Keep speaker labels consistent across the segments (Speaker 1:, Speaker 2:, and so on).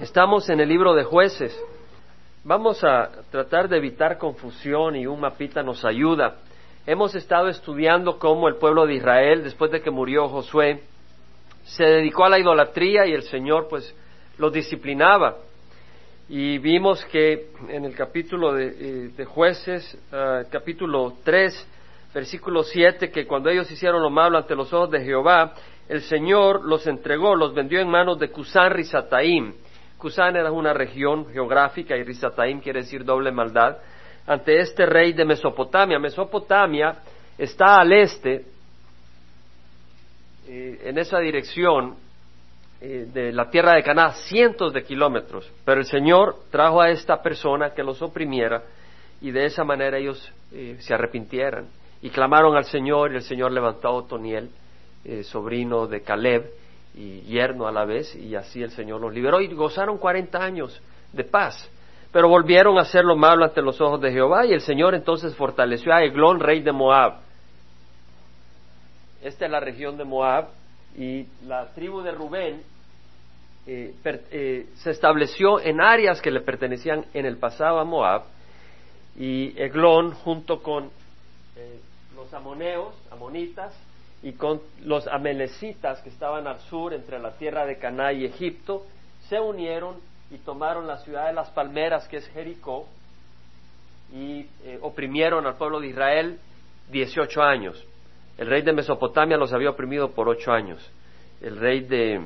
Speaker 1: Estamos en el libro de jueces. Vamos a tratar de evitar confusión y un mapita nos ayuda. Hemos estado estudiando cómo el pueblo de Israel, después de que murió Josué, se dedicó a la idolatría y el Señor pues los disciplinaba. Y vimos que en el capítulo de, eh, jueces, ah, capítulo 3, versículo 7, que cuando ellos hicieron lo malo ante los ojos de Jehová, el Señor los entregó, los vendió en manos de Cusán Risataim Cusán era una región geográfica y Risataim quiere decir doble maldad. Ante este rey de Mesopotamia. Mesopotamia está al este, eh, en esa dirección eh, de la tierra de Caná, cientos de kilómetros. Pero el Señor trajo a esta persona que los oprimiera y de esa manera ellos eh, se arrepintieran. Y clamaron al Señor y el Señor levantó a Otoniel, sobrino de Caleb, y yerno a la vez, y así el Señor los liberó y gozaron cuarenta años de paz. Pero volvieron a hacer lo malo ante los ojos de Jehová y el Señor entonces fortaleció a Eglón, rey de Moab. Esta es la región de Moab y la tribu de Rubén eh, eh, se estableció en áreas que le pertenecían en el pasado a Moab y Eglón junto con eh, los amoneos, amonitas, y con los amelecitas que estaban al sur entre la tierra de Caná y Egipto, se unieron y tomaron la ciudad de las palmeras que es Jericó y eh, oprimieron al pueblo de Israel 18 años. El rey de Mesopotamia los había oprimido por ocho años. El rey de,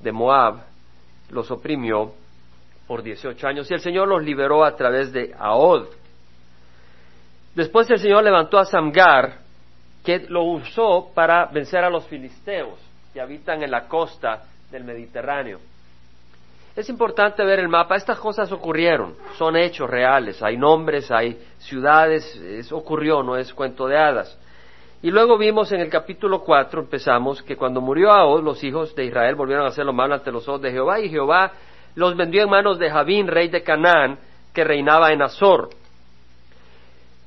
Speaker 1: de Moab los oprimió por 18 años y el Señor los liberó a través de Ahod. Después el Señor levantó a Samgar, que lo usó para vencer a los filisteos que habitan en la costa del Mediterráneo. Es importante ver el mapa. Estas cosas ocurrieron, son hechos reales. Hay nombres, hay ciudades, eso ocurrió, no es cuento de hadas. Y luego vimos en el capítulo 4, empezamos, que cuando murió Ahod, los hijos de Israel volvieron a hacer lo malo ante los ojos de Jehová, y Jehová los vendió en manos de Javín, rey de Canaán, que reinaba en Azor.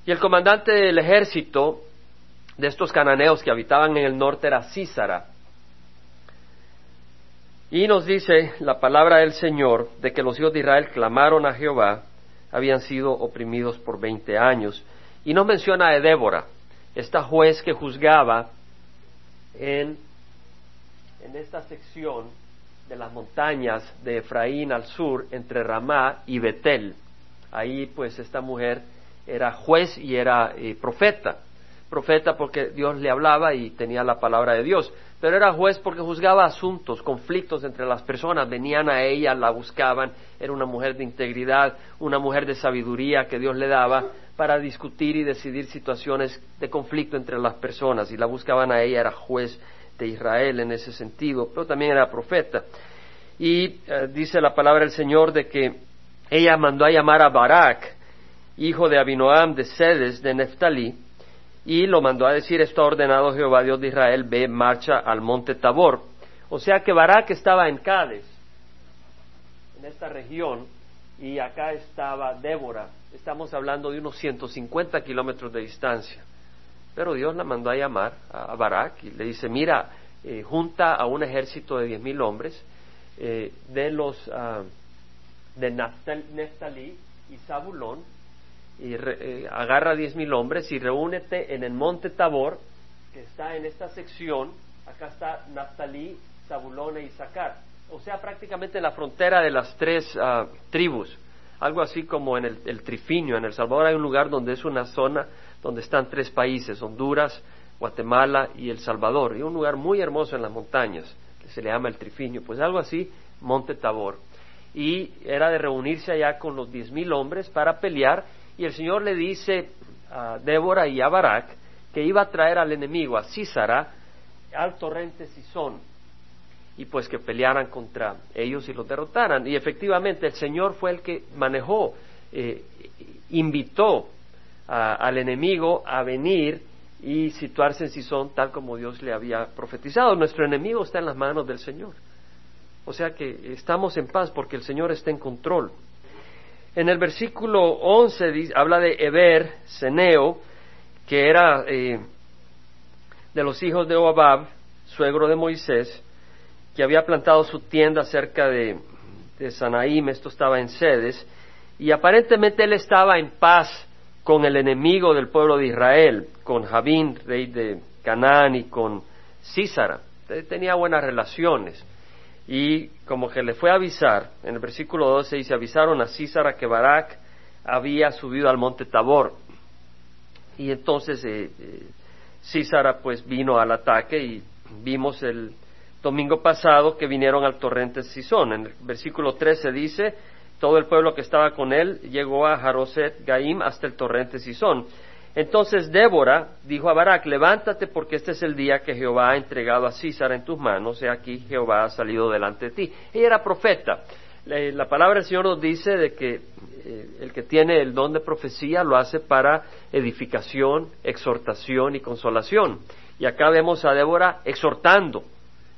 Speaker 1: Y el comandante del ejército de estos cananeos que habitaban en el norte era Císara. Y nos dice la palabra del Señor de que los hijos de Israel clamaron a Jehová, habían sido oprimidos por veinte años. Y nos menciona a Débora, esta juez que juzgaba en, en esta sección de las montañas de Efraín al sur, entre Ramá y Betel. Ahí pues esta mujer era juez y era eh, profeta profeta porque Dios le hablaba y tenía la palabra de Dios, pero era juez porque juzgaba asuntos, conflictos entre las personas, venían a ella, la buscaban, era una mujer de integridad, una mujer de sabiduría que Dios le daba para discutir y decidir situaciones de conflicto entre las personas. Y la buscaban a ella, era juez de Israel en ese sentido, pero también era profeta. Y eh, dice la palabra del Señor de que ella mandó a llamar a Barak, hijo de Abinoam de Sedes de Neftalí, y lo mandó a decir, esto ha ordenado Jehová Dios de Israel, ve, marcha al monte Tabor. O sea que Barak estaba en Cádiz, en esta región, y acá estaba Débora. Estamos hablando de unos 150 kilómetros de distancia. Pero Dios la mandó a llamar a Barak y le dice, mira, eh, junta a un ejército de diez mil hombres eh, de los uh, de Neftalí y Zabulón y eh, agarra diez mil hombres y reúnete en el monte Tabor, que está en esta sección, acá está Naphtali, Zabulón e Isaacar, o sea, prácticamente en la frontera de las tres ah, tribus, algo así como en el, el, Trifinio, en El Salvador hay un lugar donde es una zona donde están tres países, Honduras, Guatemala y El Salvador, y un lugar muy hermoso en las montañas, que se le llama el Trifinio, pues algo así, Monte Tabor. Y era de reunirse allá con los diez mil hombres para pelear y el Señor le dice a Débora y a Barak que iba a traer al enemigo, a Císara, al torrente Sison, y pues que pelearan contra ellos y los derrotaran. Y efectivamente el Señor fue el que manejó, eh, invitó al enemigo a venir y situarse en Sison tal como Dios le había profetizado. Nuestro enemigo está en las manos del Señor. O sea que estamos en paz porque el Señor está en control. En el versículo 11 habla de Eber, Seneo, que era eh, de los hijos de Oabab, suegro de Moisés, que había plantado su tienda cerca de, de Sanaim, esto estaba en Sedes, y aparentemente él estaba en paz con el enemigo del pueblo de Israel, con Jabín, rey de Canaán, y con Císara. Tenía buenas relaciones. Y como que le fue a avisar, en el versículo 12 dice, avisaron a Císara que Barak había subido al monte Tabor. Y entonces eh, eh, Císara pues vino al ataque y vimos el domingo pasado que vinieron al torrente Sison. En el versículo 13 dice, todo el pueblo que estaba con él llegó a Jaroset Gaim hasta el torrente Sison. Entonces Débora dijo a Barak, levántate porque este es el día que Jehová ha entregado a Císara en tus manos, he aquí Jehová ha salido delante de ti. Ella era profeta. La palabra del Señor nos dice de que eh, el que tiene el don de profecía lo hace para edificación, exhortación y consolación. Y acá vemos a Débora exhortando,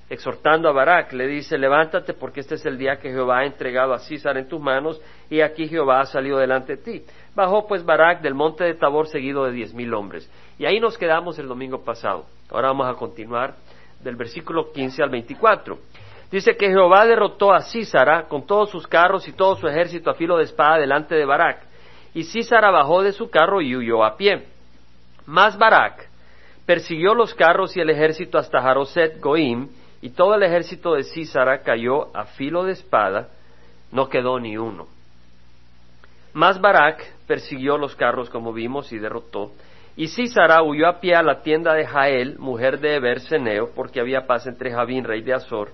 Speaker 1: exhortando a Barak, le dice, levántate porque este es el día que Jehová ha entregado a Císar en tus manos y aquí Jehová ha salido delante de ti. Bajó pues Barak del monte de Tabor seguido de diez mil hombres. Y ahí nos quedamos el domingo pasado. Ahora vamos a continuar del versículo 15 al 24. Dice que Jehová derrotó a Císara con todos sus carros y todo su ejército a filo de espada delante de Barak. Y Císara bajó de su carro y huyó a pie. Mas Barak persiguió los carros y el ejército hasta Jaroset Goim, y todo el ejército de Císara cayó a filo de espada, no quedó ni uno. Mas Barak persiguió los carros, como vimos, y derrotó. Y Císara huyó a pie a la tienda de Jael, mujer de Eberseneo, porque había paz entre Javín, rey de Azor,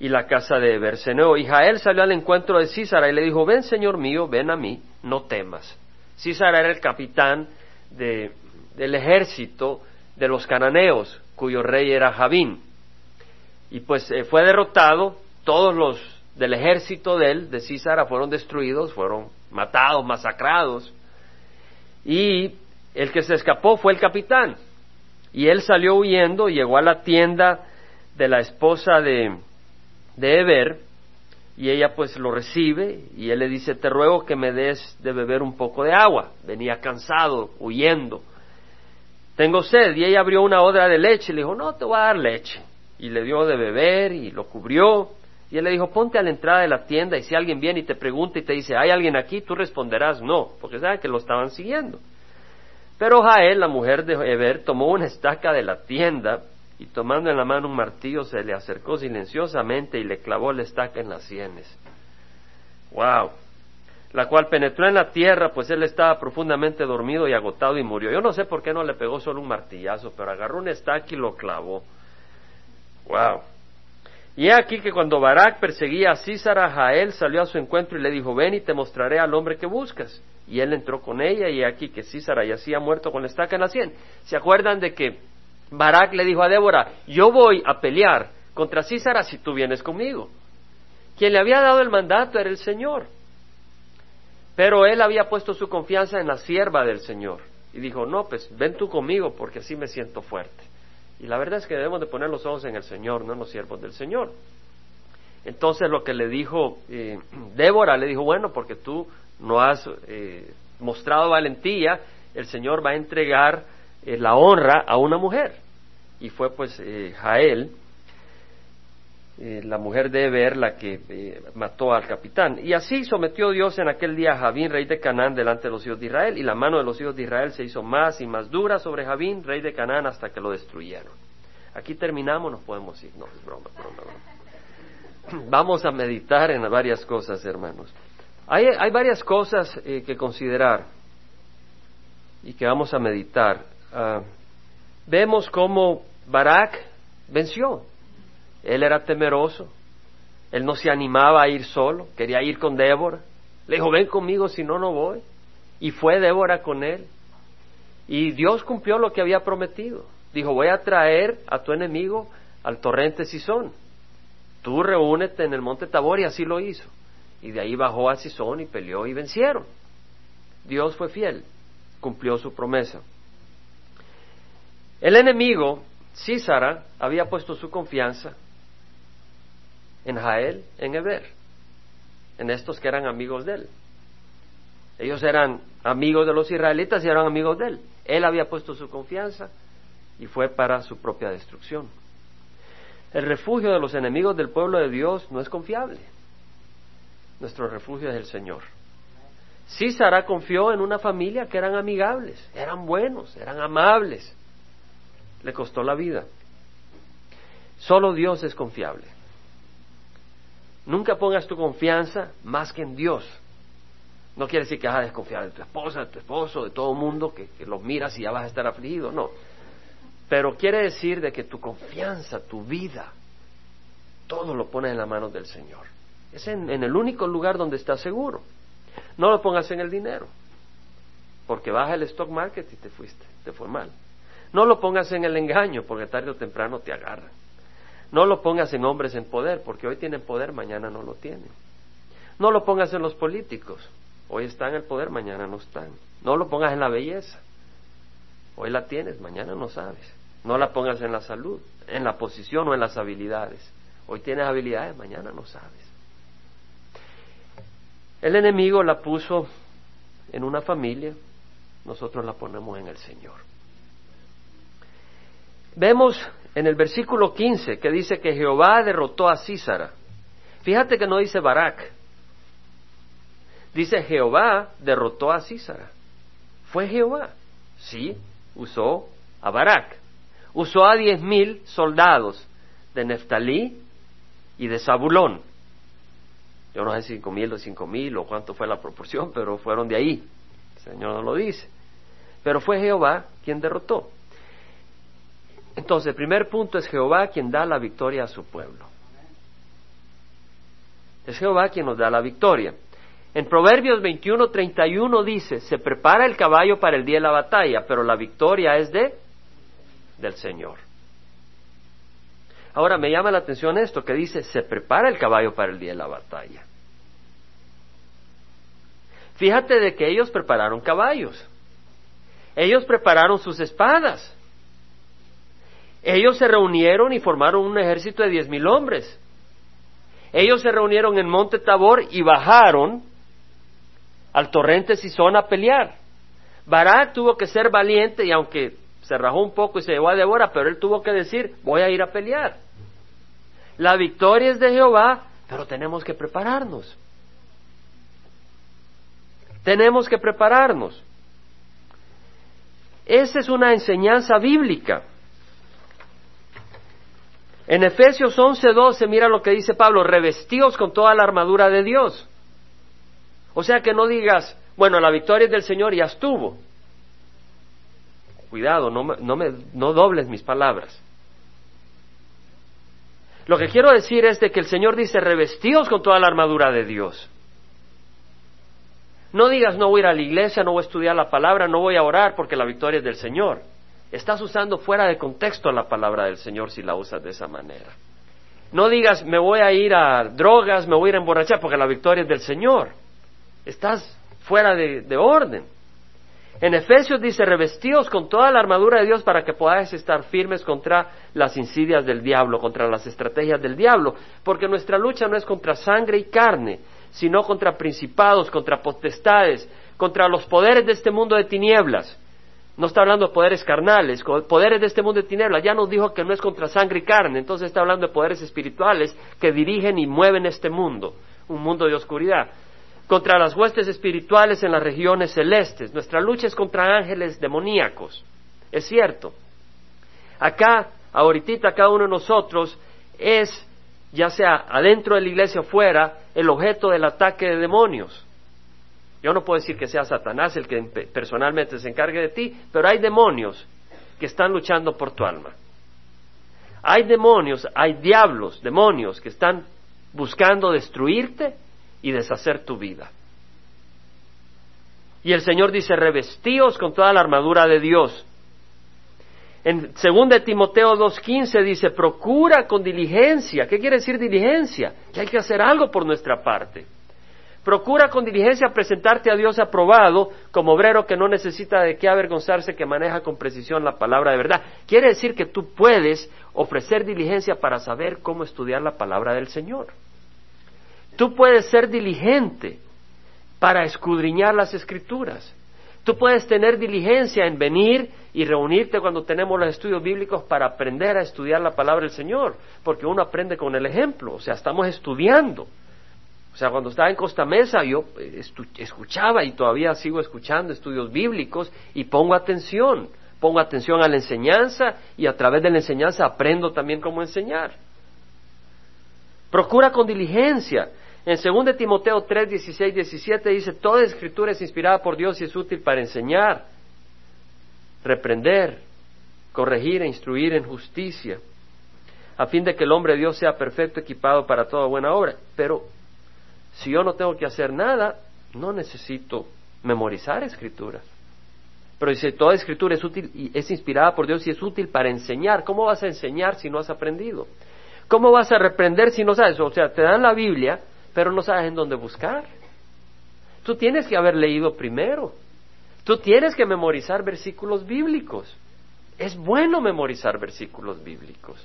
Speaker 1: y la casa de Eberseneo. Y Jael salió al encuentro de Císara y le dijo, ven, señor mío, ven a mí, no temas. Císara era el capitán del ejército de los cananeos, cuyo rey era Javín. Y pues eh, fue derrotado, todos los del ejército de él, de Císara, fueron destruidos, fueron matados, masacrados. Y el que se escapó fue el capitán. Y él salió huyendo, llegó a la tienda de la esposa de, de Eber, y ella pues lo recibe, y él le dice, te ruego que me des de beber un poco de agua. Venía cansado, huyendo tengo sed. Y ella abrió una odra de leche y le dijo, no, te voy a dar leche. Y le dio de beber y lo cubrió. Y él le dijo, ponte a la entrada de la tienda y si alguien viene y te pregunta y te dice, ¿hay alguien aquí? Tú responderás no, porque saben que lo estaban siguiendo. Pero Jael, la mujer de Eber, tomó una estaca de la tienda y tomando en la mano un martillo se le acercó silenciosamente y le clavó la estaca en las sienes. ¡Wow! la cual penetró en la tierra, pues él estaba profundamente dormido y agotado y murió. Yo no sé por qué no le pegó solo un martillazo, pero agarró un estaque y lo clavó. Wow. Y he aquí que cuando Barak perseguía a Císara, Jael salió a su encuentro y le dijo, ven y te mostraré al hombre que buscas. Y él entró con ella y he aquí que Císara yacía muerto con la estaca en la sien. ¿Se acuerdan de que Barak le dijo a Débora, yo voy a pelear contra Císara si tú vienes conmigo? Quien le había dado el mandato era el Señor. Pero él había puesto su confianza en la sierva del Señor y dijo, no, pues ven tú conmigo porque así me siento fuerte. Y la verdad es que debemos de poner los ojos en el Señor, no en los siervos del Señor. Entonces lo que le dijo eh, Débora, le dijo, bueno, porque tú no has eh, mostrado valentía, el Señor va a entregar eh, la honra a una mujer. Y fue pues Jael eh, la mujer de Eber, la que eh, mató al capitán. Y así sometió Dios en aquel día a Javín, rey de Canaán, delante de los hijos de Israel, y la mano de los hijos de Israel se hizo más y más dura sobre Javín, rey de Canaán, hasta que lo destruyeron. Aquí terminamos, nos podemos ir. No, es broma, broma, broma. Vamos a meditar en varias cosas, hermanos. Hay, hay varias cosas eh, que considerar y que vamos a meditar. Ah, vemos cómo Barak venció. Él era temeroso. Él no se animaba a ir solo, quería ir con Débora. Le dijo, ven conmigo, si no, no voy. Y fue Débora con él. Y Dios cumplió lo que había prometido. Dijo, voy a traer a tu enemigo al torrente Sison. Tú reúnete en el monte Tabor y así lo hizo. Y de ahí bajó a Sison y peleó y vencieron. Dios fue fiel, cumplió su promesa. El enemigo, Císara, había puesto su confianza en Jael, en Eber, en estos que eran amigos de él. Ellos eran amigos de los israelitas y eran amigos de él. Él había puesto su confianza y fue para su propia destrucción. El refugio de los enemigos del pueblo de Dios no es confiable. Nuestro refugio es el Señor. Sara confió en una familia que eran amigables, eran buenos, eran amables. Le costó la vida. Solo Dios es confiable. Nunca pongas tu confianza más que en Dios. No quiere decir que vas a desconfiar de tu esposa, de tu esposo, de todo el mundo, que, los miras y ya vas a estar afligido, no. Pero quiere decir de que tu confianza, tu vida, todo lo pones en las manos del Señor. Es en, en el único lugar donde estás seguro. No lo pongas en el dinero, porque baja el stock market y te fuiste, te fue mal. No lo pongas en el engaño, porque tarde o temprano te agarran. No lo pongas en hombres en poder, porque hoy tienen poder, mañana no lo tienen. No lo pongas en los políticos, hoy están en el poder, mañana no están. No lo pongas en la belleza, hoy la tienes, mañana no sabes. No la pongas en la salud, en la posición o en las habilidades. Hoy tienes habilidades, mañana no sabes. El enemigo la puso en una familia, nosotros la ponemos en el Señor. Vemos en el versículo 15 que dice que Jehová derrotó a Císara. Fíjate que no dice Barak. Dice Jehová derrotó a Císara. Fue Jehová. Sí, usó a Barak. Usó a diez mil soldados de Neftalí y de Zabulón. Yo no sé cinco mil o cinco mil o cuánto fue la proporción, pero fueron de ahí. El Señor no lo dice. Pero fue Jehová quien derrotó. Entonces, el primer punto es Jehová quien da la victoria a su pueblo. Es Jehová quien nos da la victoria. En Proverbios 21:31 dice, se prepara el caballo para el día de la batalla, pero la victoria es de del Señor. Ahora me llama la atención esto que dice, se prepara el caballo para el día de la batalla. Fíjate de que ellos prepararon caballos. Ellos prepararon sus espadas. Ellos se reunieron y formaron un ejército de diez mil hombres. Ellos se reunieron en Monte Tabor y bajaron al torrente Sison a pelear. Barak tuvo que ser valiente y aunque se rajó un poco y se llevó a Débora, pero él tuvo que decir, voy a ir a pelear. La victoria es de Jehová, pero tenemos que prepararnos. Tenemos que prepararnos. Esa es una enseñanza bíblica. En Efesios 11:12 mira lo que dice Pablo, revestidos con toda la armadura de Dios. O sea que no digas, bueno, la victoria es del Señor ya estuvo. Cuidado, no, me, no dobles mis palabras. Lo que quiero decir es de que el Señor dice, revestidos con toda la armadura de Dios. No digas, no voy a ir a la iglesia, no voy a estudiar la palabra, no voy a orar porque la victoria es del Señor. Estás usando fuera de contexto la palabra del Señor si la usas de esa manera. No digas, me voy a ir a drogas, me voy a ir a emborrachar porque la victoria es del Señor. Estás fuera de, de orden. En Efesios dice, revestidos con toda la armadura de Dios para que podáis estar firmes contra las insidias del diablo, contra las estrategias del diablo, porque nuestra lucha no es contra sangre y carne, sino contra principados, contra potestades, contra los poderes de este mundo de tinieblas. No está hablando de poderes carnales, poderes de este mundo de tinieblas. Ya nos dijo que no es contra sangre y carne, entonces está hablando de poderes espirituales que dirigen y mueven este mundo, un mundo de oscuridad contra las huestes espirituales en las regiones celestes. Nuestra lucha es contra ángeles demoníacos. Es cierto. Acá, ahorita, cada uno de nosotros es, ya sea adentro de la iglesia o fuera, el objeto del ataque de demonios. Yo no puedo decir que sea Satanás el que personalmente se encargue de ti, pero hay demonios que están luchando por tu alma. Hay demonios, hay diablos, demonios que están buscando destruirte y deshacer tu vida. Y el Señor dice, revestíos con toda la armadura de Dios. En 2 Timoteo 2.15 dice, procura con diligencia. ¿Qué quiere decir diligencia? Que hay que hacer algo por nuestra parte. Procura con diligencia presentarte a Dios aprobado como obrero que no necesita de qué avergonzarse, que maneja con precisión la palabra de verdad. Quiere decir que tú puedes ofrecer diligencia para saber cómo estudiar la palabra del Señor. Tú puedes ser diligente para escudriñar las escrituras. Tú puedes tener diligencia en venir y reunirte cuando tenemos los estudios bíblicos para aprender a estudiar la palabra del Señor, porque uno aprende con el ejemplo, o sea, estamos estudiando. O sea, cuando estaba en Costa Mesa yo eh, escuchaba y todavía sigo escuchando estudios bíblicos y pongo atención, pongo atención a la enseñanza y a través de la enseñanza aprendo también cómo enseñar. Procura con diligencia. En 2 Timoteo 3, 16, 17 dice, toda escritura es inspirada por Dios y es útil para enseñar, reprender, corregir e instruir en justicia, a fin de que el hombre de Dios sea perfecto, equipado para toda buena obra. Pero si yo no tengo que hacer nada, no necesito memorizar escrituras. Pero dice, toda escritura es útil y es inspirada por Dios y es útil para enseñar. ¿Cómo vas a enseñar si no has aprendido? ¿Cómo vas a reprender si no sabes? O sea, te dan la Biblia, pero no sabes en dónde buscar. Tú tienes que haber leído primero. Tú tienes que memorizar versículos bíblicos. Es bueno memorizar versículos bíblicos.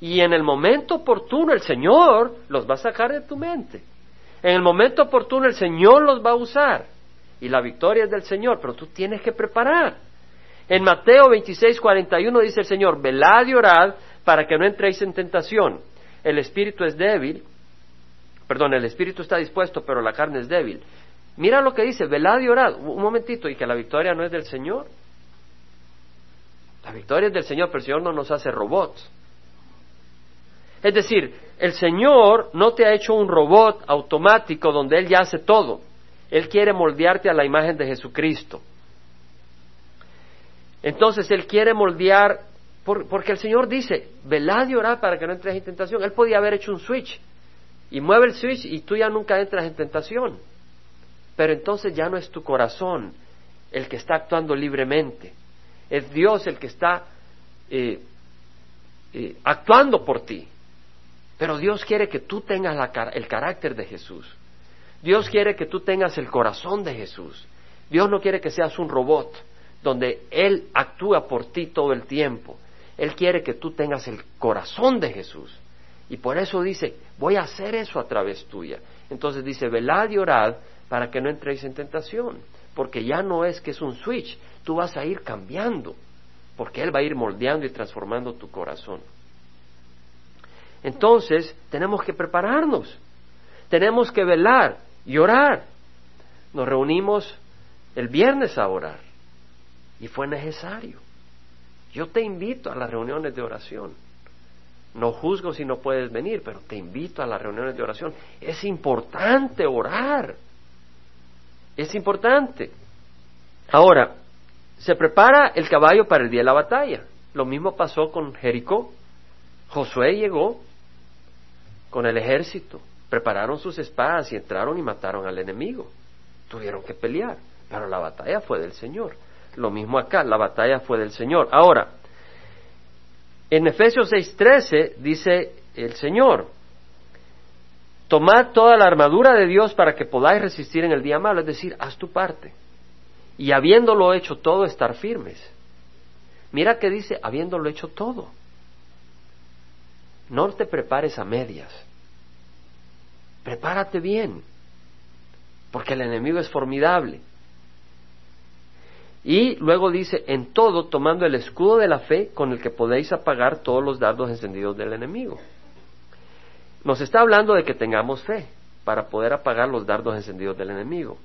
Speaker 1: Y en el momento oportuno el Señor los va a sacar de tu mente. En el momento oportuno el Señor los va a usar. Y la victoria es del Señor, pero tú tienes que preparar. En Mateo 26, 41 dice el Señor, velad y orad para que no entréis en tentación. El espíritu es débil, perdón, el espíritu está dispuesto, pero la carne es débil. Mira lo que dice, velad y orad. Un momentito, y que la victoria no es del Señor. La victoria es del Señor, pero el Señor no nos hace robots. Es decir, el Señor no te ha hecho un robot automático donde Él ya hace todo. Él quiere moldearte a la imagen de Jesucristo. Entonces Él quiere moldear, porque el Señor dice, velad y orad para que no entres en tentación. Él podía haber hecho un switch y mueve el switch y tú ya nunca entras en tentación. Pero entonces ya no es tu corazón el que está actuando libremente. Es Dios el que está eh, eh, actuando por ti. Pero Dios quiere que tú tengas el carácter de Jesús. Dios quiere que tú tengas el corazón de Jesús. Dios no quiere que seas un robot donde Él actúa por ti todo el tiempo. Él quiere que tú tengas el corazón de Jesús. Y por eso dice, voy a hacer eso a través tuya. Entonces dice, velad y orad para que no entréis en tentación. Porque ya no es que es un switch, tú vas a ir cambiando. Porque Él va a ir moldeando y transformando tu corazón. Entonces, tenemos que prepararnos, tenemos que velar y orar. Nos reunimos el viernes a orar y fue necesario. Yo te invito a las reuniones de oración. No juzgo si no puedes venir, pero te invito a las reuniones de oración. Es importante orar. Es importante. Ahora, se prepara el caballo para el día de la batalla. Lo mismo pasó con Jericó. Josué llegó con el ejército, prepararon sus espadas y entraron y mataron al enemigo. Tuvieron que pelear, pero la batalla fue del Señor. Lo mismo acá, la batalla fue del Señor. Ahora, en Efesios 6:13 dice el Señor, tomad toda la armadura de Dios para que podáis resistir en el día malo, es decir, haz tu parte. Y habiéndolo hecho todo, estar firmes. Mira que dice, habiéndolo hecho todo. No te prepares a medias. Prepárate bien, porque el enemigo es formidable. Y luego dice, en todo, tomando el escudo de la fe con el que podéis apagar todos los dardos encendidos del enemigo. Nos está hablando de que tengamos fe para poder apagar los dardos encendidos del enemigo.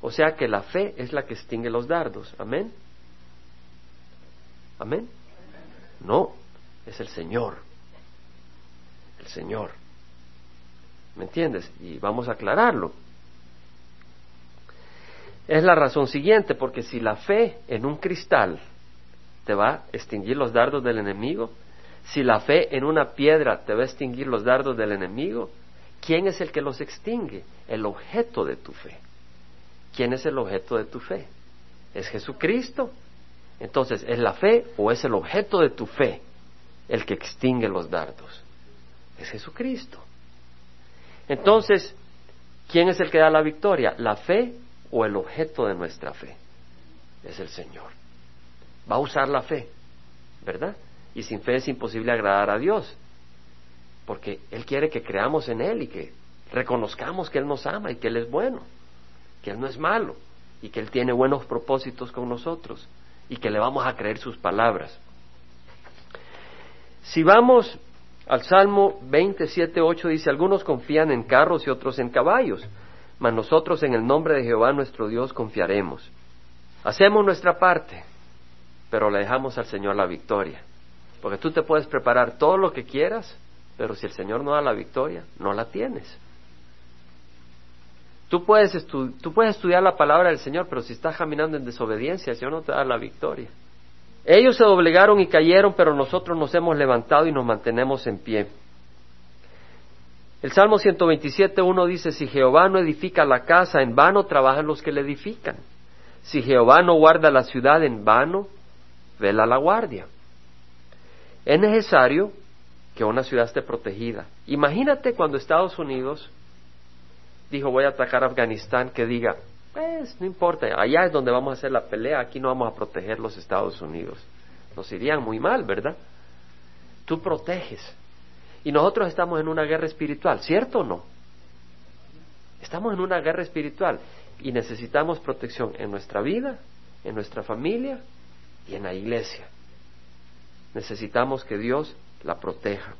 Speaker 1: O sea que la fe es la que extingue los dardos. Amén. Amén. No, es el Señor. Señor. ¿Me entiendes? Y vamos a aclararlo. Es la razón siguiente, porque si la fe en un cristal te va a extinguir los dardos del enemigo, si la fe en una piedra te va a extinguir los dardos del enemigo, ¿quién es el que los extingue? El objeto de tu fe. ¿Quién es el objeto de tu fe? ¿Es Jesucristo? Entonces, ¿es la fe o es el objeto de tu fe el que extingue los dardos? es Jesucristo. Entonces, ¿quién es el que da la victoria? ¿La fe o el objeto de nuestra fe? Es el Señor. Va a usar la fe, ¿verdad? Y sin fe es imposible agradar a Dios, porque Él quiere que creamos en Él y que reconozcamos que Él nos ama y que Él es bueno, que Él no es malo y que Él tiene buenos propósitos con nosotros y que le vamos a creer sus palabras. Si vamos al Salmo 27, 8 dice, algunos confían en carros y otros en caballos, mas nosotros en el nombre de Jehová nuestro Dios confiaremos. Hacemos nuestra parte, pero le dejamos al Señor la victoria. Porque tú te puedes preparar todo lo que quieras, pero si el Señor no da la victoria, no la tienes. Tú puedes, puedes estudiar la palabra del Señor, pero si estás caminando en desobediencia, el Señor no te da la victoria. Ellos se doblegaron y cayeron, pero nosotros nos hemos levantado y nos mantenemos en pie. El Salmo 127.1 dice, si Jehová no edifica la casa, en vano trabajan los que le edifican. Si Jehová no guarda la ciudad, en vano vela la guardia. Es necesario que una ciudad esté protegida. Imagínate cuando Estados Unidos dijo voy a atacar a Afganistán, que diga, pues no importa, allá es donde vamos a hacer la pelea, aquí no vamos a proteger los Estados Unidos. Nos irían muy mal, ¿verdad? Tú proteges. Y nosotros estamos en una guerra espiritual, ¿cierto o no? Estamos en una guerra espiritual y necesitamos protección en nuestra vida, en nuestra familia y en la iglesia. Necesitamos que Dios la proteja.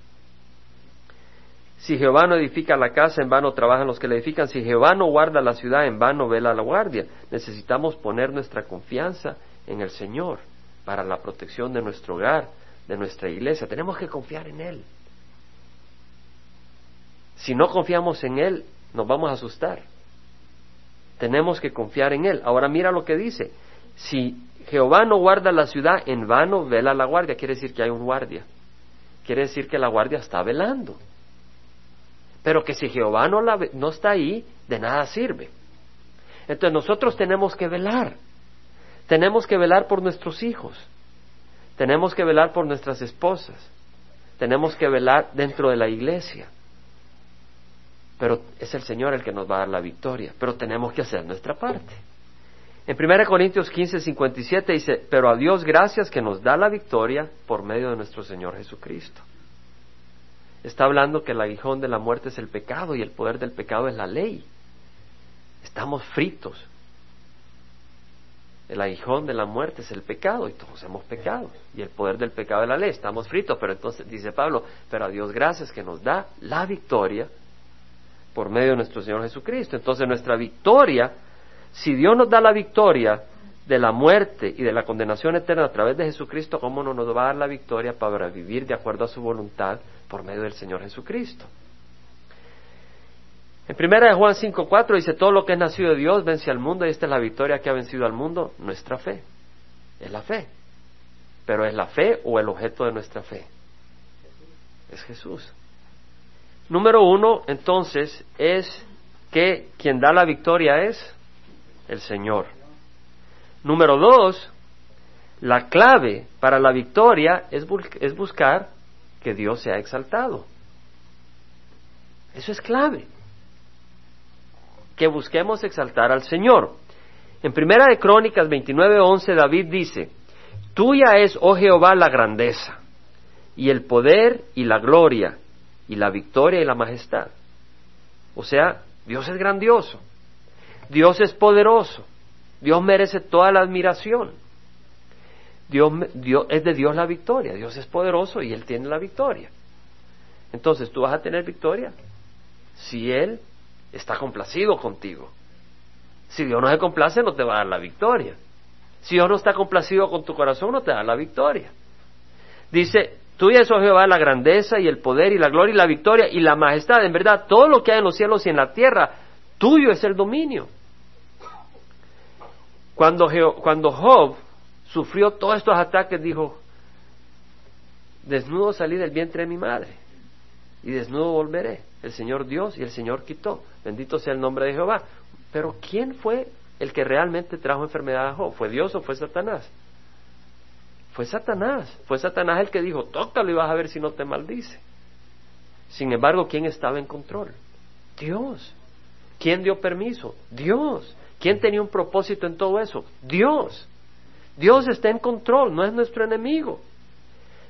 Speaker 1: Si Jehová no edifica la casa, en vano trabajan los que la edifican. Si Jehová no guarda la ciudad, en vano vela la guardia. Necesitamos poner nuestra confianza en el Señor para la protección de nuestro hogar, de nuestra iglesia. Tenemos que confiar en Él. Si no confiamos en Él, nos vamos a asustar. Tenemos que confiar en Él. Ahora mira lo que dice. Si Jehová no guarda la ciudad, en vano vela la guardia. Quiere decir que hay un guardia. Quiere decir que la guardia está velando. Pero que si Jehová no, la, no está ahí, de nada sirve. Entonces nosotros tenemos que velar. Tenemos que velar por nuestros hijos. Tenemos que velar por nuestras esposas. Tenemos que velar dentro de la iglesia. Pero es el Señor el que nos va a dar la victoria. Pero tenemos que hacer nuestra parte. En 1 Corintios 15, 57 dice, pero a Dios gracias que nos da la victoria por medio de nuestro Señor Jesucristo está hablando que el aguijón de la muerte es el pecado y el poder del pecado es la ley. Estamos fritos. El aguijón de la muerte es el pecado y todos hemos pecado. Y el poder del pecado es la ley. Estamos fritos, pero entonces dice Pablo, pero a Dios gracias que nos da la victoria por medio de nuestro Señor Jesucristo. Entonces nuestra victoria, si Dios nos da la victoria de la muerte y de la condenación eterna a través de Jesucristo, ¿cómo no nos va a dar la victoria para vivir de acuerdo a su voluntad por medio del Señor Jesucristo. En primera de Juan 5.4 dice, todo lo que es nacido de Dios vence al mundo y esta es la victoria que ha vencido al mundo, nuestra fe. Es la fe. Pero es la fe o el objeto de nuestra fe. Es Jesús. Número uno, entonces, es que quien da la victoria es el Señor. Número dos, la clave para la victoria es, es buscar que Dios sea exaltado. Eso es clave. Que busquemos exaltar al Señor. En Primera de Crónicas 29:11 David dice, Tuya es, oh Jehová, la grandeza, y el poder y la gloria, y la victoria y la majestad. O sea, Dios es grandioso, Dios es poderoso, Dios merece toda la admiración. Dios, es de Dios la victoria, Dios es poderoso y Él tiene la victoria. Entonces tú vas a tener victoria si Él está complacido contigo. Si Dios no se complace, no te va a dar la victoria. Si Dios no está complacido con tu corazón, no te da la victoria. Dice, tuya es, oh Jehová, la grandeza y el poder y la gloria y la victoria y la majestad. En verdad, todo lo que hay en los cielos y en la tierra, tuyo es el dominio. Cuando, cuando Job sufrió todos estos ataques, dijo, desnudo salí del vientre de mi madre y desnudo volveré. El Señor Dios y el Señor quitó. Bendito sea el nombre de Jehová. Pero ¿quién fue el que realmente trajo enfermedad a Job? ¿Fue Dios o fue Satanás? Fue Satanás. Fue Satanás el que dijo, tócalo y vas a ver si no te maldice. Sin embargo, ¿quién estaba en control? Dios. ¿Quién dio permiso? Dios. ¿Quién tenía un propósito en todo eso? Dios. Dios está en control, no es nuestro enemigo.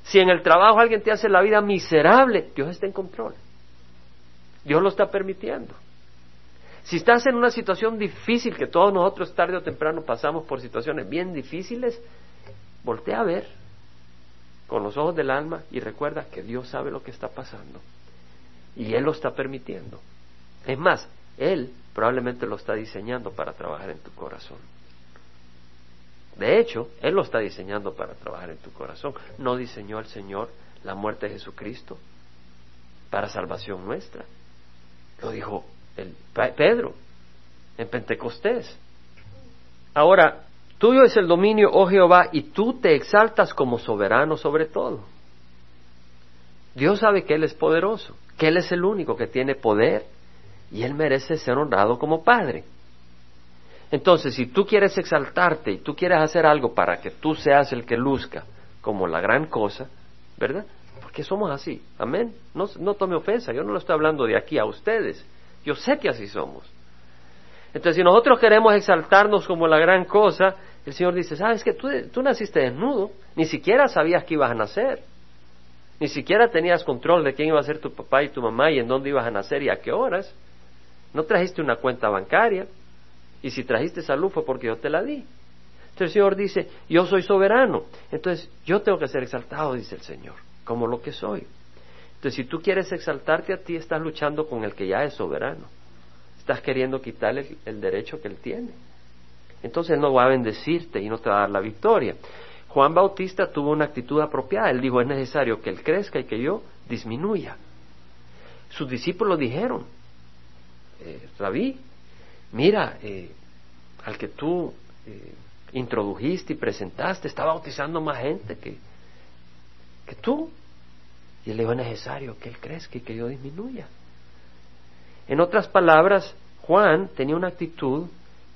Speaker 1: Si en el trabajo alguien te hace la vida miserable, Dios está en control. Dios lo está permitiendo. Si estás en una situación difícil, que todos nosotros tarde o temprano pasamos por situaciones bien difíciles, voltea a ver. con los ojos del alma y recuerda que Dios sabe lo que está pasando y Él lo está permitiendo. Es más, Él probablemente lo está diseñando para trabajar en tu corazón. De hecho, Él lo está diseñando para trabajar en tu corazón. ¿No diseñó el Señor la muerte de Jesucristo para salvación nuestra? Lo dijo el Pedro en Pentecostés. Ahora, tuyo es el dominio, oh Jehová, y tú te exaltas como soberano sobre todo. Dios sabe que Él es poderoso, que Él es el único que tiene poder y Él merece ser honrado como Padre. Entonces, si tú quieres exaltarte y tú quieres hacer algo para que tú seas el que luzca como la gran cosa, ¿verdad? Porque somos así, amén. No, no tome ofensa, yo no lo estoy hablando de aquí a ustedes, yo sé que así somos. Entonces, si nosotros queremos exaltarnos como la gran cosa, el Señor dice, sabes que tú, tú naciste desnudo, ni siquiera sabías que ibas a nacer, ni siquiera tenías control de quién iba a ser tu papá y tu mamá y en dónde ibas a nacer y a qué horas, no trajiste una cuenta bancaria, y si trajiste salud fue porque yo te la di. Entonces el Señor dice, yo soy soberano. Entonces yo tengo que ser exaltado, dice el Señor, como lo que soy. Entonces si tú quieres exaltarte a ti, estás luchando con el que ya es soberano. Estás queriendo quitarle el, derecho que él tiene. Entonces él no va a bendecirte y no te va a dar la victoria. Juan Bautista tuvo una actitud apropiada. Él dijo, es necesario que él crezca y que yo disminuya. Sus discípulos dijeron, eh, Rabí, mira, eh, al que tú eh, introdujiste y presentaste, está bautizando más gente que, que tú. Y él dijo, es necesario que él crezca y que yo disminuya. En otras palabras, Juan tenía una actitud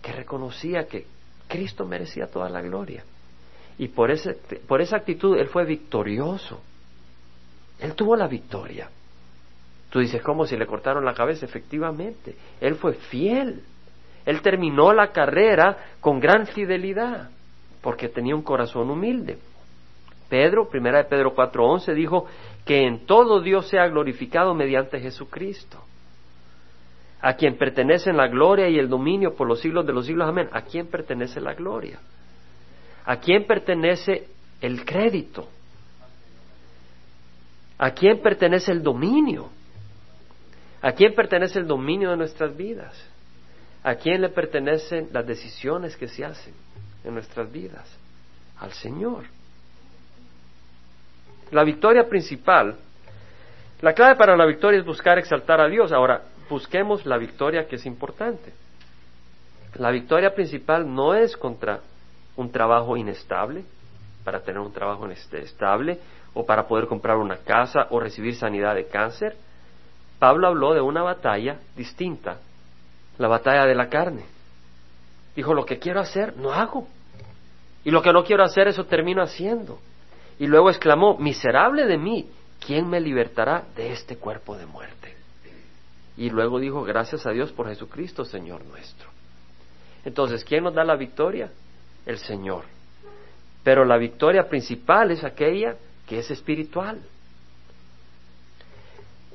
Speaker 1: que reconocía que Cristo merecía toda la gloria. Y por, ese, por esa actitud él fue victorioso. Él tuvo la victoria. Tú dices, ¿cómo si le cortaron la cabeza? Efectivamente, él fue fiel. Él terminó la carrera con gran fidelidad, porque tenía un corazón humilde. Pedro, primera de Pedro 4:11, dijo que en todo Dios sea glorificado mediante Jesucristo, a quien pertenecen la gloria y el dominio por los siglos de los siglos. Amén. ¿A quién pertenece la gloria? ¿A quién pertenece el crédito? ¿A quién pertenece el dominio? ¿A quién pertenece el dominio de nuestras vidas? ¿A quién le pertenecen las decisiones que se hacen en nuestras vidas? Al Señor. La victoria principal, la clave para la victoria es buscar exaltar a Dios. Ahora, busquemos la victoria que es importante. La victoria principal no es contra un trabajo inestable, para tener un trabajo estable, o para poder comprar una casa o recibir sanidad de cáncer. Pablo habló de una batalla distinta la batalla de la carne. Dijo, lo que quiero hacer, no hago. Y lo que no quiero hacer, eso termino haciendo. Y luego exclamó, miserable de mí, ¿quién me libertará de este cuerpo de muerte? Y luego dijo, gracias a Dios por Jesucristo, Señor nuestro. Entonces, ¿quién nos da la victoria? El Señor. Pero la victoria principal es aquella que es espiritual.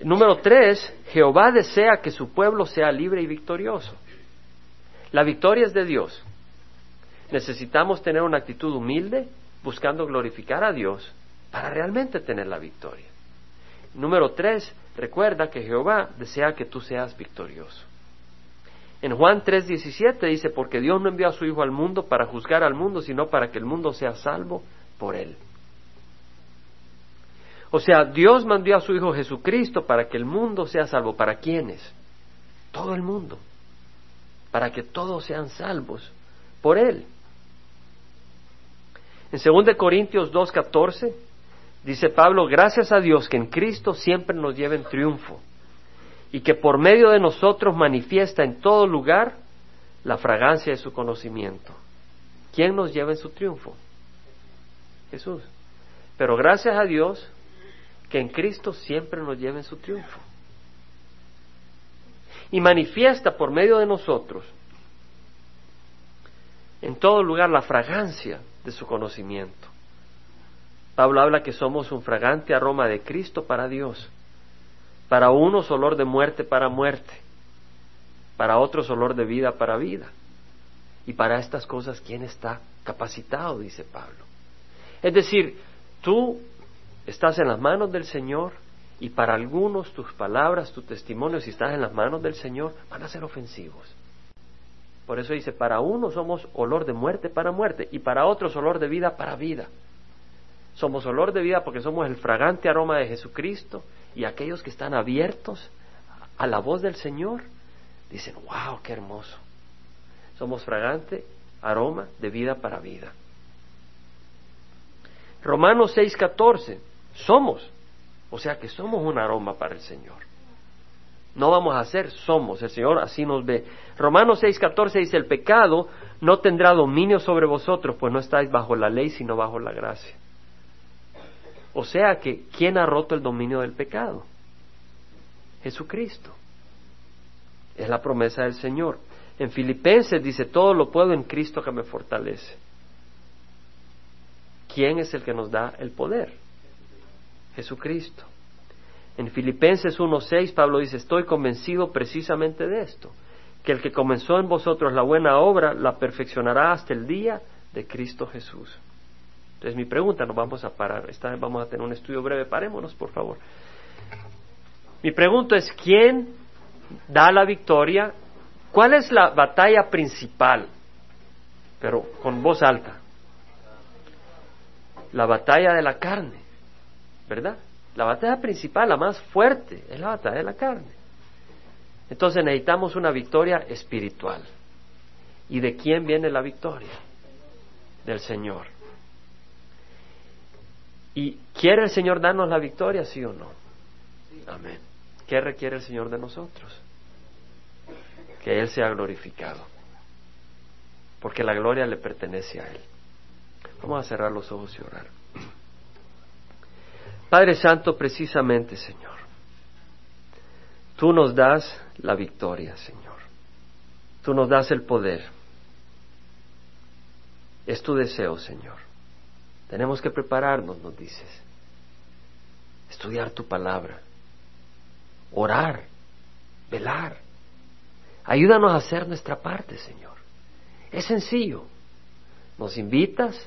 Speaker 1: Número tres, Jehová desea que su pueblo sea libre y victorioso. La victoria es de Dios. Necesitamos tener una actitud humilde, buscando glorificar a Dios para realmente tener la victoria. Número tres, recuerda que Jehová desea que tú seas victorioso. En Juan 3:17 dice, porque Dios no envió a su Hijo al mundo para juzgar al mundo, sino para que el mundo sea salvo por él. O sea, Dios mandó a su Hijo Jesucristo para que el mundo sea salvo. ¿Para quiénes? Todo el mundo. Para que todos sean salvos por Él. En 2 Corintios 2.14 dice Pablo, gracias a Dios que en Cristo siempre nos lleva en triunfo y que por medio de nosotros manifiesta en todo lugar la fragancia de su conocimiento. ¿Quién nos lleva en su triunfo? Jesús. Pero gracias a Dios que en Cristo siempre nos lleve en su triunfo. Y manifiesta por medio de nosotros en todo lugar la fragancia de su conocimiento. Pablo habla que somos un fragante aroma de Cristo para Dios, para unos olor de muerte para muerte, para otros olor de vida para vida. Y para estas cosas, ¿quién está capacitado? dice Pablo. Es decir, tú estás en las manos del Señor y para algunos tus palabras, tu testimonio, si estás en las manos del Señor, van a ser ofensivos. Por eso dice, para unos somos olor de muerte para muerte y para otros olor de vida para vida. Somos olor de vida porque somos el fragante aroma de Jesucristo y aquellos que están abiertos a la voz del Señor dicen, wow, qué hermoso. Somos fragante aroma de vida para vida. Romanos 6:14, somos, o sea que somos un aroma para el Señor. No vamos a ser, somos, el Señor así nos ve. Romanos 6:14 dice, el pecado no tendrá dominio sobre vosotros, pues no estáis bajo la ley, sino bajo la gracia. O sea que, ¿quién ha roto el dominio del pecado? Jesucristo. Es la promesa del Señor. En Filipenses dice, todo lo puedo en Cristo que me fortalece. ¿Quién es el que nos da el poder? Jesucristo. En Filipenses 1.6 Pablo dice, estoy convencido precisamente de esto, que el que comenzó en vosotros la buena obra la perfeccionará hasta el día de Cristo Jesús. Entonces mi pregunta, nos vamos a parar, esta vez vamos a tener un estudio breve, parémonos por favor. Mi pregunta es, ¿quién da la victoria? ¿Cuál es la batalla principal? Pero con voz alta. La batalla de la carne, ¿verdad? La batalla principal, la más fuerte, es la batalla de la carne. Entonces necesitamos una victoria espiritual. ¿Y de quién viene la victoria? Del Señor. ¿Y quiere el Señor darnos la victoria, sí o no? Amén. ¿Qué requiere el Señor de nosotros? Que Él sea glorificado. Porque la gloria le pertenece a Él. Vamos a cerrar los ojos y orar. Padre Santo, precisamente, Señor, tú nos das la victoria, Señor. Tú nos das el poder. Es tu deseo, Señor. Tenemos que prepararnos, nos dices. Estudiar tu palabra. Orar. Velar. Ayúdanos a hacer nuestra parte, Señor. Es sencillo. Nos invitas,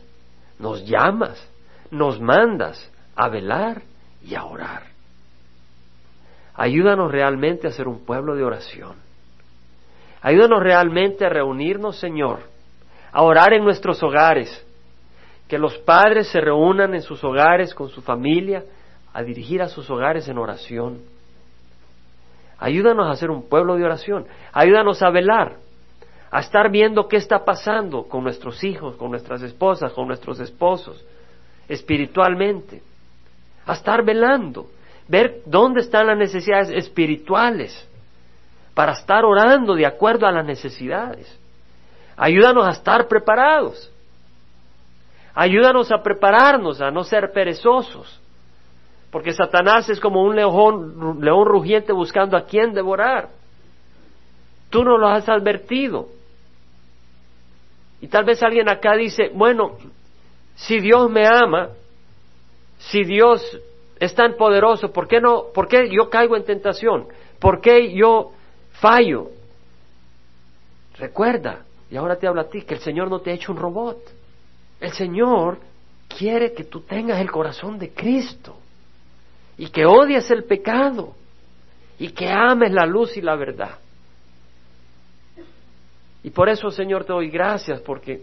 Speaker 1: nos llamas, nos mandas a velar y a orar. Ayúdanos realmente a ser un pueblo de oración. Ayúdanos realmente a reunirnos, Señor, a orar en nuestros hogares. Que los padres se reúnan en sus hogares con su familia, a dirigir a sus hogares en oración. Ayúdanos a ser un pueblo de oración. Ayúdanos a velar, a estar viendo qué está pasando con nuestros hijos, con nuestras esposas, con nuestros esposos, espiritualmente a estar velando, ver dónde están las necesidades espirituales, para estar orando de acuerdo a las necesidades. Ayúdanos a estar preparados. Ayúdanos a prepararnos, a no ser perezosos. Porque Satanás es como un león, león rugiente buscando a quien devorar. Tú no lo has advertido. Y tal vez alguien acá dice, bueno, si Dios me ama, si Dios es tan poderoso, ¿por qué no, por qué yo caigo en tentación? ¿Por qué yo fallo? Recuerda, y ahora te hablo a ti, que el Señor no te ha hecho un robot. El Señor quiere que tú tengas el corazón de Cristo y que odies el pecado y que ames la luz y la verdad. Y por eso, Señor, te doy gracias porque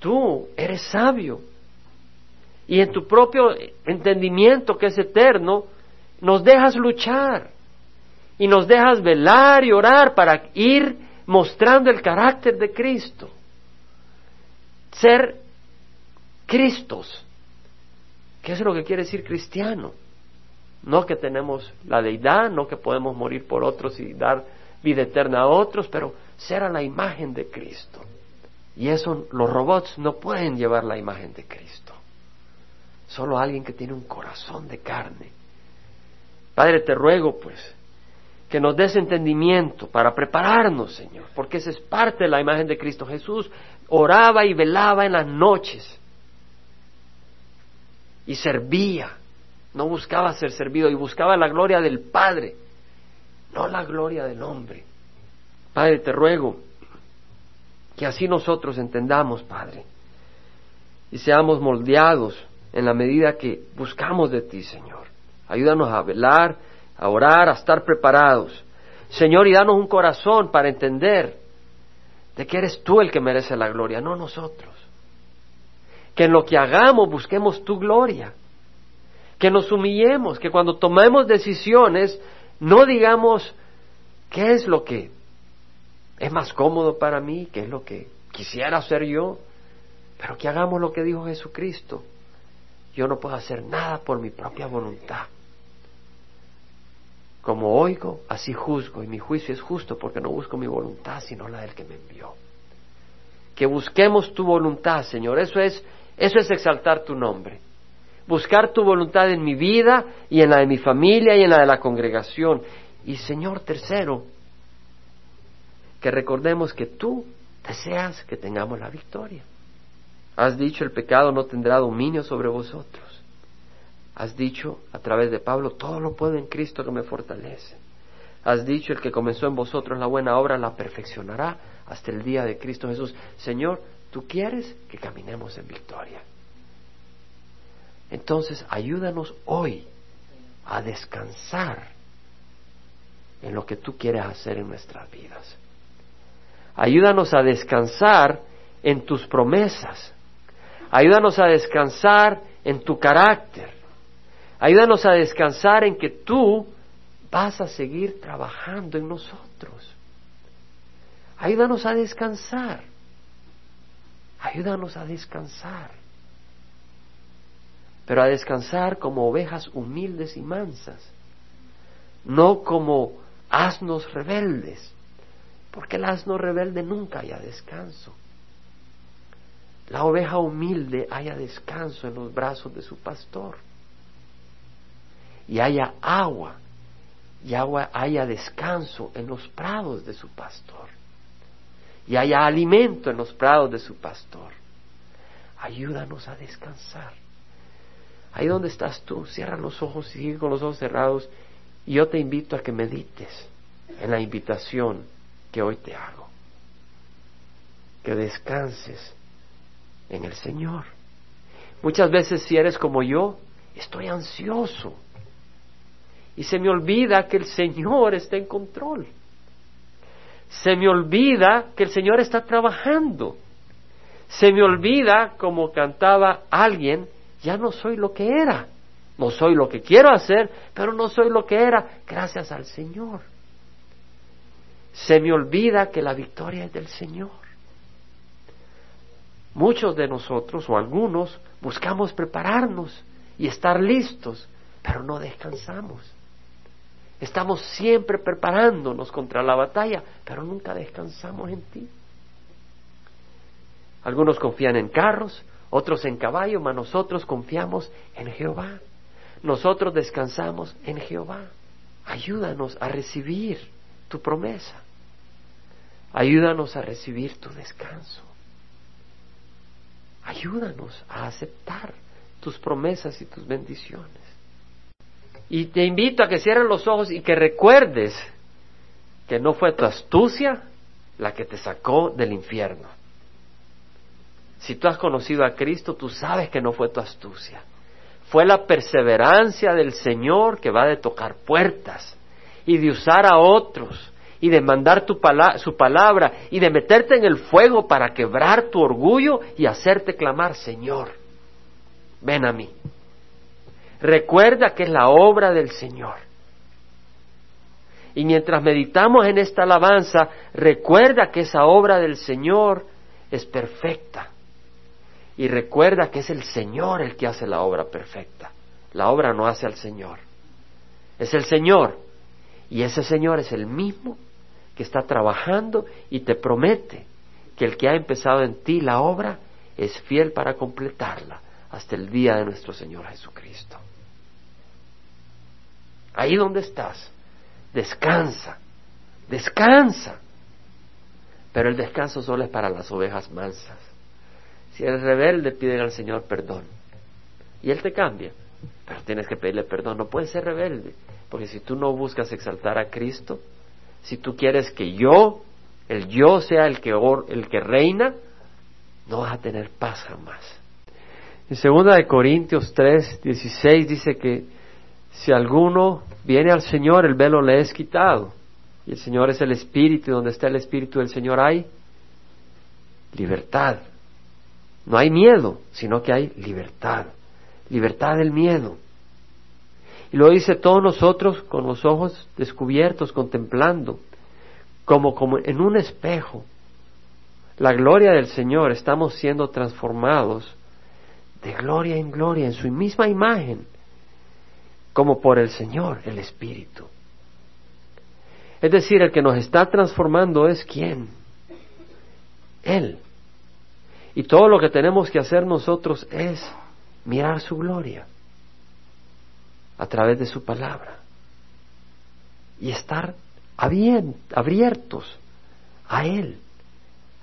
Speaker 1: tú eres sabio y en tu propio entendimiento que es eterno, nos dejas luchar y nos dejas velar y orar para ir mostrando el carácter de Cristo. Ser Cristos. ¿Qué es lo que quiere decir cristiano? No que tenemos la deidad, no que podemos morir por otros y dar vida eterna a otros, pero ser a la imagen de Cristo. Y eso los robots no pueden llevar la imagen de Cristo. Solo alguien que tiene un corazón de carne. Padre, te ruego pues que nos des entendimiento para prepararnos, Señor, porque esa es parte de la imagen de Cristo Jesús. Oraba y velaba en las noches y servía. No buscaba ser servido y buscaba la gloria del Padre, no la gloria del hombre. Padre, te ruego que así nosotros entendamos, Padre, y seamos moldeados en la medida que buscamos de ti, Señor. Ayúdanos a velar, a orar, a estar preparados. Señor, y danos un corazón para entender de que eres tú el que merece la gloria, no nosotros. Que en lo que hagamos busquemos tu gloria. Que nos humillemos, que cuando tomemos decisiones no digamos qué es lo que es más cómodo para mí, qué es lo que quisiera hacer yo, pero que hagamos lo que dijo Jesucristo. Yo no puedo hacer nada por mi propia voluntad. Como oigo, así juzgo, y mi juicio es justo porque no busco mi voluntad, sino la del que me envió. Que busquemos tu voluntad, Señor. Eso es, eso es exaltar tu nombre. Buscar tu voluntad en mi vida y en la de mi familia y en la de la congregación. Y Señor, tercero, que recordemos que tú deseas que tengamos la victoria. Has dicho el pecado no tendrá dominio sobre vosotros. Has dicho a través de Pablo, todo lo puedo en Cristo que me fortalece. Has dicho, el que comenzó en vosotros la buena obra la perfeccionará hasta el día de Cristo Jesús. Señor, tú quieres que caminemos en victoria. Entonces, ayúdanos hoy a descansar en lo que tú quieres hacer en nuestras vidas. Ayúdanos a descansar en tus promesas. Ayúdanos a descansar en tu carácter. Ayúdanos a descansar en que tú vas a seguir trabajando en nosotros. Ayúdanos a descansar. Ayúdanos a descansar. Pero a descansar como ovejas humildes y mansas, no como asnos rebeldes porque el asno rebelde nunca haya descanso. La oveja humilde haya descanso en los brazos de su pastor. Y haya agua, y agua haya descanso en los prados de su pastor. Y haya alimento en los prados de su pastor. Ayúdanos a descansar. Ahí donde estás tú, cierra los ojos, sigue con los ojos cerrados y yo te invito a que medites en la invitación que hoy te hago. Que descanses en el Señor. Muchas veces si eres como yo, estoy ansioso. Y se me olvida que el Señor está en control. Se me olvida que el Señor está trabajando. Se me olvida, como cantaba alguien, ya no soy lo que era. No soy lo que quiero hacer, pero no soy lo que era gracias al Señor se me olvida que la victoria es del Señor. Muchos de nosotros o algunos buscamos prepararnos y estar listos, pero no descansamos. Estamos siempre preparándonos contra la batalla, pero nunca descansamos en ti. Algunos confían en carros, otros en caballos, mas nosotros confiamos en Jehová. Nosotros descansamos en Jehová. Ayúdanos a recibir tu promesa. Ayúdanos a recibir tu descanso. Ayúdanos a aceptar tus promesas y tus bendiciones. Y te invito a que cierres los ojos y que recuerdes que no fue tu astucia la que te sacó del infierno. Si tú has conocido a Cristo, tú sabes que no fue tu astucia. Fue la perseverancia del Señor que va de tocar puertas y de usar a otros y de mandar tu su palabra y de meterte en el fuego para quebrar tu orgullo y hacerte clamar, Señor, ven a mí. Recuerda que es la obra del Señor. Y mientras meditamos en esta alabanza, recuerda que esa obra del Señor es perfecta. Y recuerda que es el Señor el que hace la obra perfecta. La obra no hace al Señor. Es el Señor. Y ese Señor es el mismo que está trabajando y te promete que el que ha empezado en ti la obra es fiel para completarla hasta el día de nuestro Señor Jesucristo. Ahí donde estás, descansa, descansa. Pero el descanso solo es para las ovejas mansas. Si eres rebelde, pide al Señor perdón. Y Él te cambia. Pero tienes que pedirle perdón. No puedes ser rebelde. Porque si tú no buscas exaltar a Cristo, si tú quieres que yo, el yo sea el que, el que reina, no vas a tener paz jamás. En segunda de Corintios 3, 16 dice que si alguno viene al Señor, el velo le es quitado. Y el Señor es el Espíritu, y donde está el Espíritu del Señor hay libertad. No hay miedo, sino que hay libertad. Libertad del miedo. Y lo dice todos nosotros con los ojos descubiertos, contemplando, como, como en un espejo. La gloria del Señor, estamos siendo transformados de gloria en gloria, en su misma imagen, como por el Señor, el Espíritu. Es decir, el que nos está transformando es quién? Él. Y todo lo que tenemos que hacer nosotros es mirar su gloria a través de su palabra. Y estar abiertos a Él,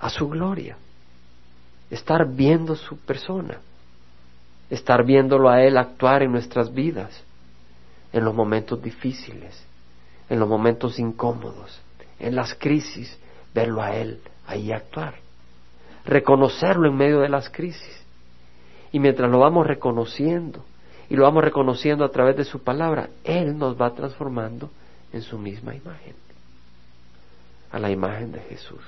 Speaker 1: a su gloria, estar viendo su persona, estar viéndolo a Él actuar en nuestras vidas, en los momentos difíciles, en los momentos incómodos, en las crisis, verlo a Él ahí actuar, reconocerlo en medio de las crisis. Y mientras lo vamos reconociendo, y lo vamos reconociendo a través de su palabra, Él nos va transformando en su misma imagen, a la imagen de Jesús.